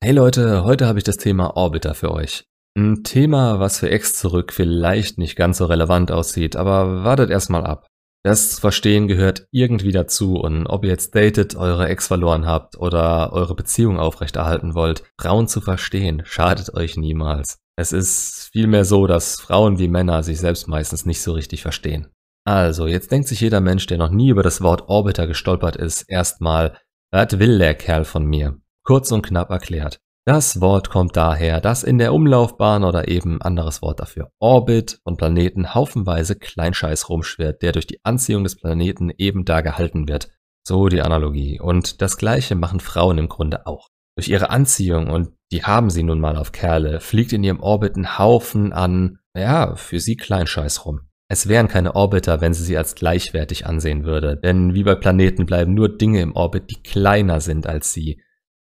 Hey Leute, heute habe ich das Thema Orbiter für euch. Ein Thema, was für Ex zurück vielleicht nicht ganz so relevant aussieht, aber wartet erstmal ab. Das verstehen gehört irgendwie dazu und ob ihr jetzt datet, eure Ex verloren habt oder eure Beziehung aufrechterhalten wollt, Frauen zu verstehen, schadet euch niemals. Es ist vielmehr so, dass Frauen wie Männer sich selbst meistens nicht so richtig verstehen. Also, jetzt denkt sich jeder Mensch, der noch nie über das Wort Orbiter gestolpert ist, erstmal, was will der Kerl von mir? Kurz und knapp erklärt. Das Wort kommt daher, dass in der Umlaufbahn oder eben anderes Wort dafür Orbit von Planeten haufenweise Kleinscheiß rumschwirrt, der durch die Anziehung des Planeten eben da gehalten wird. So die Analogie. Und das gleiche machen Frauen im Grunde auch. Durch ihre Anziehung, und die haben sie nun mal auf Kerle, fliegt in ihrem Orbit ein Haufen an, ja, für sie Kleinscheiß rum. Es wären keine Orbiter, wenn sie sie als gleichwertig ansehen würde, denn wie bei Planeten bleiben nur Dinge im Orbit, die kleiner sind als sie.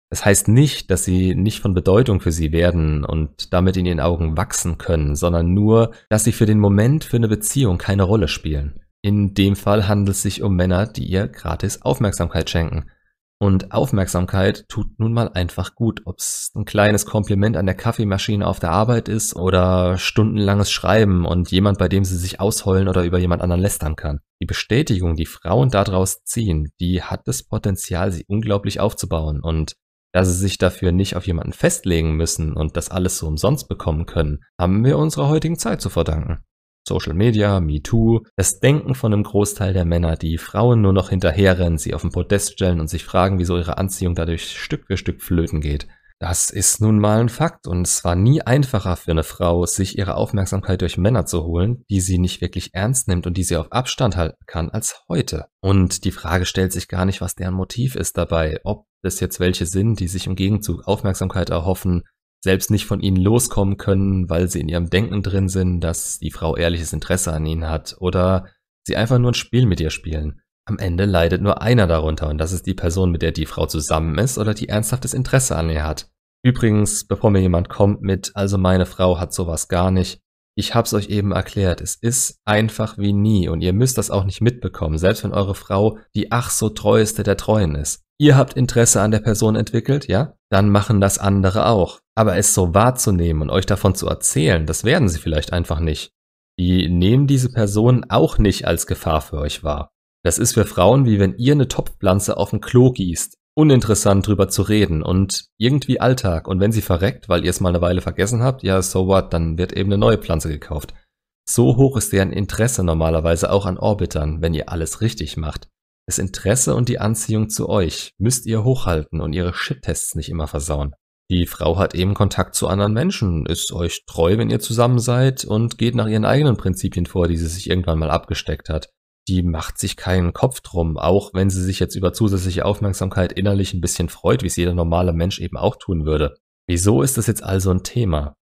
Das heißt nicht, dass sie nicht von Bedeutung für sie werden und damit in ihren Augen wachsen können, sondern nur, dass sie für den Moment für eine Beziehung keine Rolle spielen. In dem Fall handelt es sich um Männer, die ihr gratis Aufmerksamkeit schenken. Und Aufmerksamkeit tut nun mal einfach gut, ob es ein kleines Kompliment an der Kaffeemaschine auf der Arbeit ist oder stundenlanges Schreiben und jemand, bei dem sie sich ausheulen oder über jemand anderen lästern kann. Die Bestätigung, die Frauen daraus ziehen, die hat das Potenzial, sie unglaublich aufzubauen und da sie sich dafür nicht auf jemanden festlegen müssen und das alles so umsonst bekommen können, haben wir unserer heutigen Zeit zu verdanken. Social Media, MeToo, das Denken von einem Großteil der Männer, die Frauen nur noch hinterherrennen, sie auf den Podest stellen und sich fragen, wieso ihre Anziehung dadurch Stück für Stück flöten geht. Das ist nun mal ein Fakt und es war nie einfacher für eine Frau, sich ihre Aufmerksamkeit durch Männer zu holen, die sie nicht wirklich ernst nimmt und die sie auf Abstand halten kann, als heute. Und die Frage stellt sich gar nicht, was deren Motiv ist dabei, ob das jetzt welche sind, die sich im Gegenzug Aufmerksamkeit erhoffen, selbst nicht von ihnen loskommen können, weil sie in ihrem Denken drin sind, dass die Frau ehrliches Interesse an ihnen hat, oder sie einfach nur ein Spiel mit ihr spielen. Am Ende leidet nur einer darunter und das ist die Person, mit der die Frau zusammen ist oder die ernsthaftes Interesse an ihr hat. Übrigens, bevor mir jemand kommt mit, also meine Frau hat sowas gar nicht, ich hab's euch eben erklärt, es ist einfach wie nie und ihr müsst das auch nicht mitbekommen, selbst wenn eure Frau die ach so treueste der Treuen ist. Ihr habt Interesse an der Person entwickelt, ja? Dann machen das andere auch. Aber es so wahrzunehmen und euch davon zu erzählen, das werden sie vielleicht einfach nicht. Die nehmen diese Person auch nicht als Gefahr für euch wahr. Das ist für Frauen wie wenn ihr eine Topfpflanze auf dem Klo gießt. Uninteressant drüber zu reden und irgendwie Alltag. Und wenn sie verreckt, weil ihr es mal eine Weile vergessen habt, ja, so what, dann wird eben eine neue Pflanze gekauft. So hoch ist deren Interesse normalerweise auch an Orbitern, wenn ihr alles richtig macht. Das Interesse und die Anziehung zu euch müsst ihr hochhalten und ihre Shit-Tests nicht immer versauen. Die Frau hat eben Kontakt zu anderen Menschen, ist euch treu, wenn ihr zusammen seid und geht nach ihren eigenen Prinzipien vor, die sie sich irgendwann mal abgesteckt hat. Die macht sich keinen Kopf drum, auch wenn sie sich jetzt über zusätzliche Aufmerksamkeit innerlich ein bisschen freut, wie es jeder normale Mensch eben auch tun würde. Wieso ist das jetzt also ein Thema?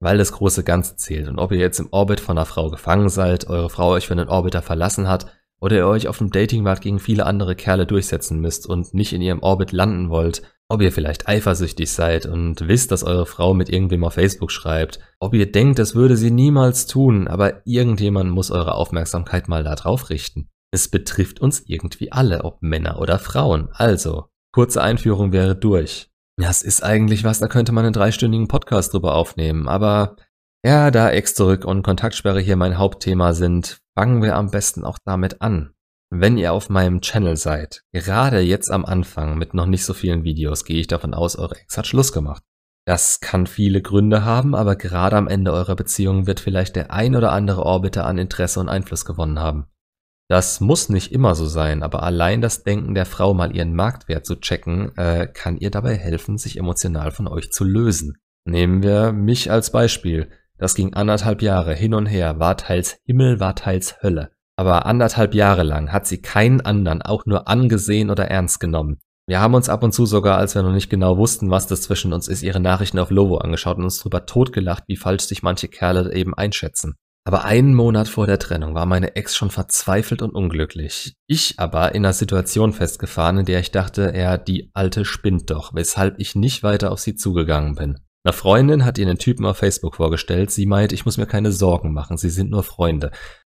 Weil das große Ganze zählt und ob ihr jetzt im Orbit von einer Frau gefangen seid, eure Frau euch für einen Orbiter verlassen hat, oder ihr euch auf dem Datingmarkt gegen viele andere Kerle durchsetzen müsst und nicht in ihrem Orbit landen wollt, ob ihr vielleicht eifersüchtig seid und wisst, dass eure Frau mit irgendwem auf Facebook schreibt, ob ihr denkt, das würde sie niemals tun, aber irgendjemand muss eure Aufmerksamkeit mal da drauf richten. Es betrifft uns irgendwie alle, ob Männer oder Frauen. Also, kurze Einführung wäre durch. Das ist eigentlich was, da könnte man einen dreistündigen Podcast drüber aufnehmen, aber ja, da Ex zurück und Kontaktsperre hier mein Hauptthema sind, Fangen wir am besten auch damit an. Wenn ihr auf meinem Channel seid, gerade jetzt am Anfang mit noch nicht so vielen Videos, gehe ich davon aus, eure Ex hat Schluss gemacht. Das kann viele Gründe haben, aber gerade am Ende eurer Beziehung wird vielleicht der ein oder andere Orbiter an Interesse und Einfluss gewonnen haben. Das muss nicht immer so sein, aber allein das Denken der Frau mal ihren Marktwert zu checken, äh, kann ihr dabei helfen, sich emotional von euch zu lösen. Nehmen wir mich als Beispiel. Das ging anderthalb Jahre hin und her, war teils Himmel, war teils Hölle. Aber anderthalb Jahre lang hat sie keinen anderen auch nur angesehen oder ernst genommen. Wir haben uns ab und zu sogar, als wir noch nicht genau wussten, was das zwischen uns ist, ihre Nachrichten auf Lovo angeschaut und uns drüber totgelacht, wie falsch sich manche Kerle eben einschätzen. Aber einen Monat vor der Trennung war meine Ex schon verzweifelt und unglücklich. Ich aber in einer Situation festgefahren, in der ich dachte, er, die Alte spinnt doch, weshalb ich nicht weiter auf sie zugegangen bin. Eine Freundin hat ihr einen Typen auf Facebook vorgestellt. Sie meint, ich muss mir keine Sorgen machen, sie sind nur Freunde.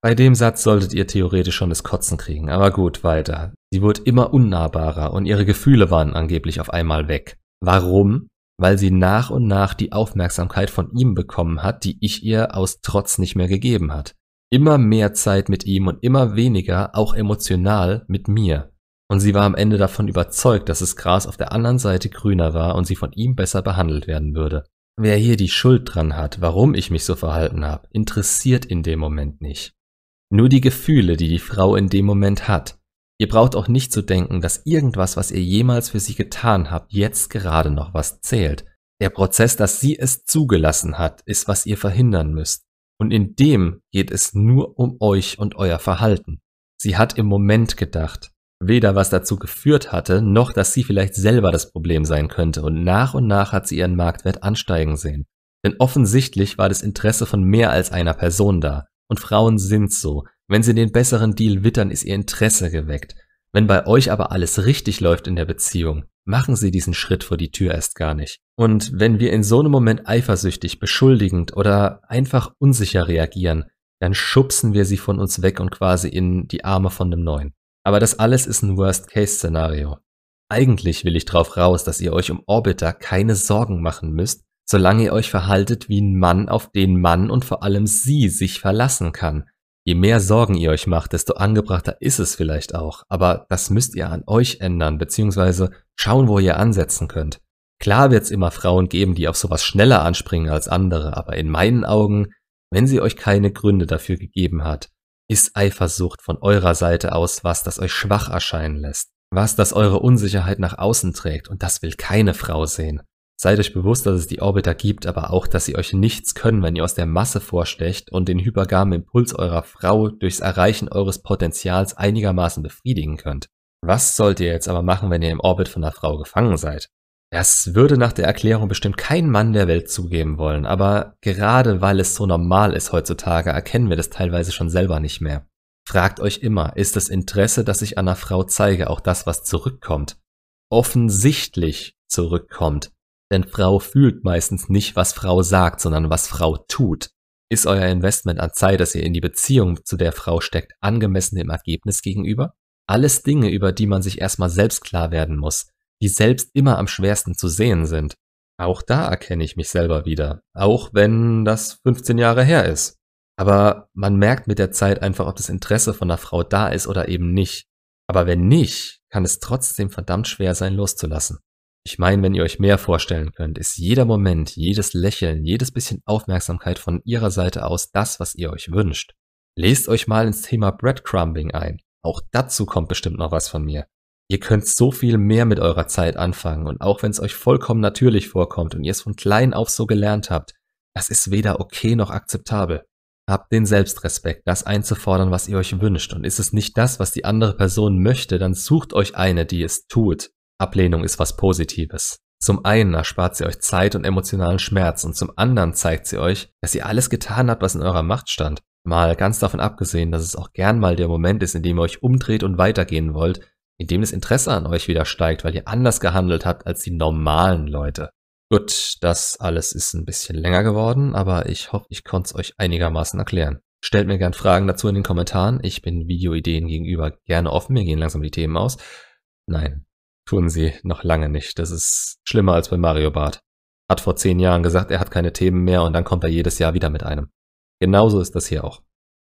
Bei dem Satz solltet ihr theoretisch schon das Kotzen kriegen, aber gut, weiter. Sie wurde immer unnahbarer und ihre Gefühle waren angeblich auf einmal weg. Warum? weil sie nach und nach die Aufmerksamkeit von ihm bekommen hat, die ich ihr aus Trotz nicht mehr gegeben hat. Immer mehr Zeit mit ihm und immer weniger, auch emotional, mit mir. Und sie war am Ende davon überzeugt, dass das Gras auf der anderen Seite grüner war und sie von ihm besser behandelt werden würde. Wer hier die Schuld dran hat, warum ich mich so verhalten habe, interessiert in dem Moment nicht. Nur die Gefühle, die die Frau in dem Moment hat. Ihr braucht auch nicht zu denken, dass irgendwas, was ihr jemals für sie getan habt, jetzt gerade noch was zählt. Der Prozess, dass sie es zugelassen hat, ist, was ihr verhindern müsst. Und in dem geht es nur um euch und euer Verhalten. Sie hat im Moment gedacht, weder was dazu geführt hatte, noch dass sie vielleicht selber das Problem sein könnte, und nach und nach hat sie ihren Marktwert ansteigen sehen. Denn offensichtlich war das Interesse von mehr als einer Person da, und Frauen sind so. Wenn sie den besseren Deal wittern, ist ihr Interesse geweckt. Wenn bei euch aber alles richtig läuft in der Beziehung, machen sie diesen Schritt vor die Tür erst gar nicht. Und wenn wir in so einem Moment eifersüchtig, beschuldigend oder einfach unsicher reagieren, dann schubsen wir sie von uns weg und quasi in die Arme von dem Neuen. Aber das alles ist ein Worst-Case-Szenario. Eigentlich will ich drauf raus, dass ihr euch um Orbiter keine Sorgen machen müsst, solange ihr euch verhaltet wie ein Mann, auf den Mann und vor allem sie sich verlassen kann. Je mehr Sorgen ihr euch macht, desto angebrachter ist es vielleicht auch, aber das müsst ihr an euch ändern, beziehungsweise schauen, wo ihr ansetzen könnt. Klar wird es immer Frauen geben, die auf sowas schneller anspringen als andere, aber in meinen Augen, wenn sie euch keine Gründe dafür gegeben hat, ist Eifersucht von eurer Seite aus was, das euch schwach erscheinen lässt, was, das eure Unsicherheit nach außen trägt, und das will keine Frau sehen. Seid euch bewusst, dass es die Orbiter gibt, aber auch, dass sie euch nichts können, wenn ihr aus der Masse vorstecht und den hypergamen Impuls eurer Frau durchs Erreichen eures Potenzials einigermaßen befriedigen könnt. Was sollt ihr jetzt aber machen, wenn ihr im Orbit von einer Frau gefangen seid? Das würde nach der Erklärung bestimmt kein Mann der Welt zugeben wollen, aber gerade weil es so normal ist heutzutage, erkennen wir das teilweise schon selber nicht mehr. Fragt euch immer, ist das Interesse, das ich einer Frau zeige, auch das, was zurückkommt? Offensichtlich zurückkommt. Denn Frau fühlt meistens nicht, was Frau sagt, sondern was Frau tut. Ist euer Investment an Zeit, das ihr in die Beziehung zu der Frau steckt, angemessen dem Ergebnis gegenüber? Alles Dinge, über die man sich erstmal selbst klar werden muss, die selbst immer am schwersten zu sehen sind. Auch da erkenne ich mich selber wieder, auch wenn das 15 Jahre her ist. Aber man merkt mit der Zeit einfach, ob das Interesse von einer Frau da ist oder eben nicht. Aber wenn nicht, kann es trotzdem verdammt schwer sein, loszulassen. Ich meine, wenn ihr euch mehr vorstellen könnt, ist jeder Moment, jedes Lächeln, jedes bisschen Aufmerksamkeit von ihrer Seite aus das, was ihr euch wünscht. Lest euch mal ins Thema Breadcrumbing ein. Auch dazu kommt bestimmt noch was von mir. Ihr könnt so viel mehr mit eurer Zeit anfangen und auch wenn es euch vollkommen natürlich vorkommt und ihr es von klein auf so gelernt habt, das ist weder okay noch akzeptabel. Habt den Selbstrespekt, das einzufordern, was ihr euch wünscht und ist es nicht das, was die andere Person möchte, dann sucht euch eine, die es tut. Ablehnung ist was Positives. Zum einen erspart sie euch Zeit und emotionalen Schmerz und zum anderen zeigt sie euch, dass ihr alles getan habt, was in eurer Macht stand. Mal ganz davon abgesehen, dass es auch gern mal der Moment ist, in dem ihr euch umdreht und weitergehen wollt, in dem das Interesse an euch wieder steigt, weil ihr anders gehandelt habt als die normalen Leute. Gut, das alles ist ein bisschen länger geworden, aber ich hoffe, ich konnte es euch einigermaßen erklären. Stellt mir gern Fragen dazu in den Kommentaren. Ich bin Videoideen gegenüber gerne offen. Mir gehen langsam die Themen aus. Nein, Tun sie noch lange nicht. Das ist schlimmer als bei Mario Bart. Hat vor zehn Jahren gesagt, er hat keine Themen mehr und dann kommt er jedes Jahr wieder mit einem. Genauso ist das hier auch.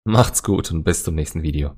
Macht's gut und bis zum nächsten Video.